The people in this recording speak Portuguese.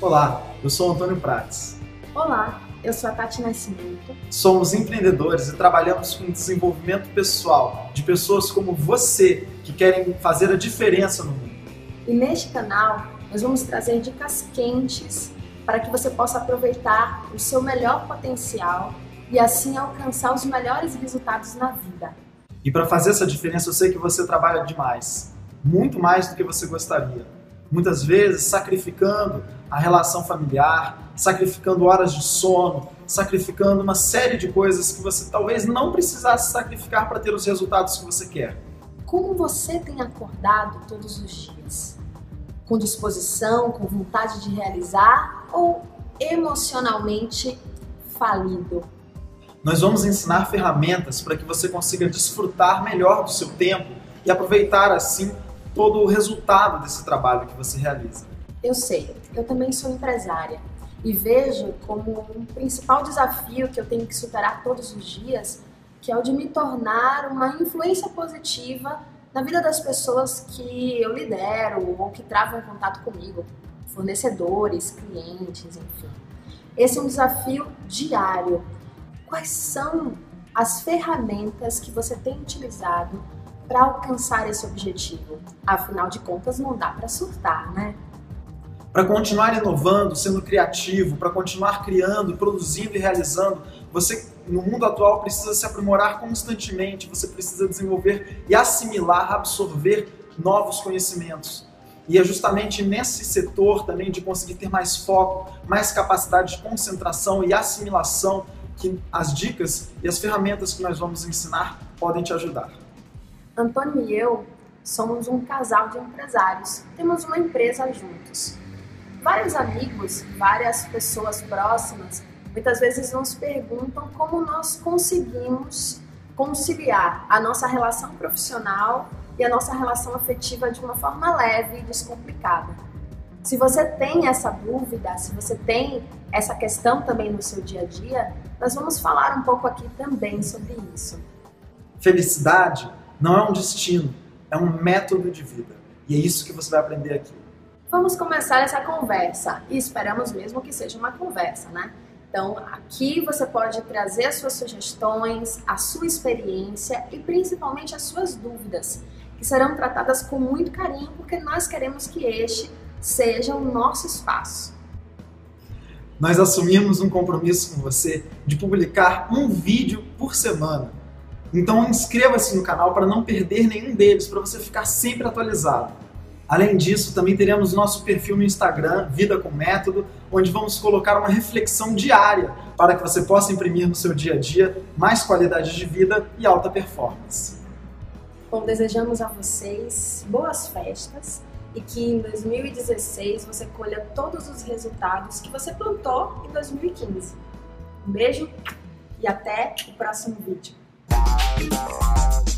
Olá, eu sou Antônio Prates. Olá, eu sou a Tati Nascimento. Somos empreendedores e trabalhamos com desenvolvimento pessoal de pessoas como você que querem fazer a diferença no mundo. E neste canal nós vamos trazer dicas quentes para que você possa aproveitar o seu melhor potencial e assim alcançar os melhores resultados na vida. E para fazer essa diferença, eu sei que você trabalha demais, muito mais do que você gostaria muitas vezes sacrificando a relação familiar, sacrificando horas de sono, sacrificando uma série de coisas que você talvez não precisasse sacrificar para ter os resultados que você quer. Como você tem acordado todos os dias? Com disposição, com vontade de realizar ou emocionalmente falido? Nós vamos ensinar ferramentas para que você consiga desfrutar melhor do seu tempo e aproveitar assim todo o resultado desse trabalho que você realiza. Eu sei, eu também sou empresária e vejo como um principal desafio que eu tenho que superar todos os dias, que é o de me tornar uma influência positiva na vida das pessoas que eu lidero ou que travam contato comigo, fornecedores, clientes, enfim. Esse é um desafio diário. Quais são as ferramentas que você tem utilizado para alcançar esse objetivo? Afinal de contas, não dá para surtar, né? Para continuar inovando, sendo criativo, para continuar criando, produzindo e realizando, você no mundo atual precisa se aprimorar constantemente, você precisa desenvolver e assimilar, absorver novos conhecimentos. E é justamente nesse setor também de conseguir ter mais foco, mais capacidade de concentração e assimilação que as dicas e as ferramentas que nós vamos ensinar podem te ajudar. Antônio e eu somos um casal de empresários. Temos uma empresa juntos. Vários amigos, várias pessoas próximas, muitas vezes nos perguntam como nós conseguimos conciliar a nossa relação profissional e a nossa relação afetiva de uma forma leve e descomplicada. Se você tem essa dúvida, se você tem essa questão também no seu dia a dia, nós vamos falar um pouco aqui também sobre isso. Felicidade não é um destino, é um método de vida. E é isso que você vai aprender aqui. Vamos começar essa conversa e esperamos mesmo que seja uma conversa, né? Então, aqui você pode trazer as suas sugestões, a sua experiência e principalmente as suas dúvidas, que serão tratadas com muito carinho, porque nós queremos que este seja o nosso espaço. Nós assumimos um compromisso com você de publicar um vídeo por semana então inscreva-se no canal para não perder nenhum deles, para você ficar sempre atualizado. Além disso, também teremos nosso perfil no Instagram, Vida com Método, onde vamos colocar uma reflexão diária para que você possa imprimir no seu dia a dia mais qualidade de vida e alta performance. Bom, desejamos a vocês boas festas e que em 2016 você colha todos os resultados que você plantou em 2015. Um beijo e até o próximo vídeo. Bye.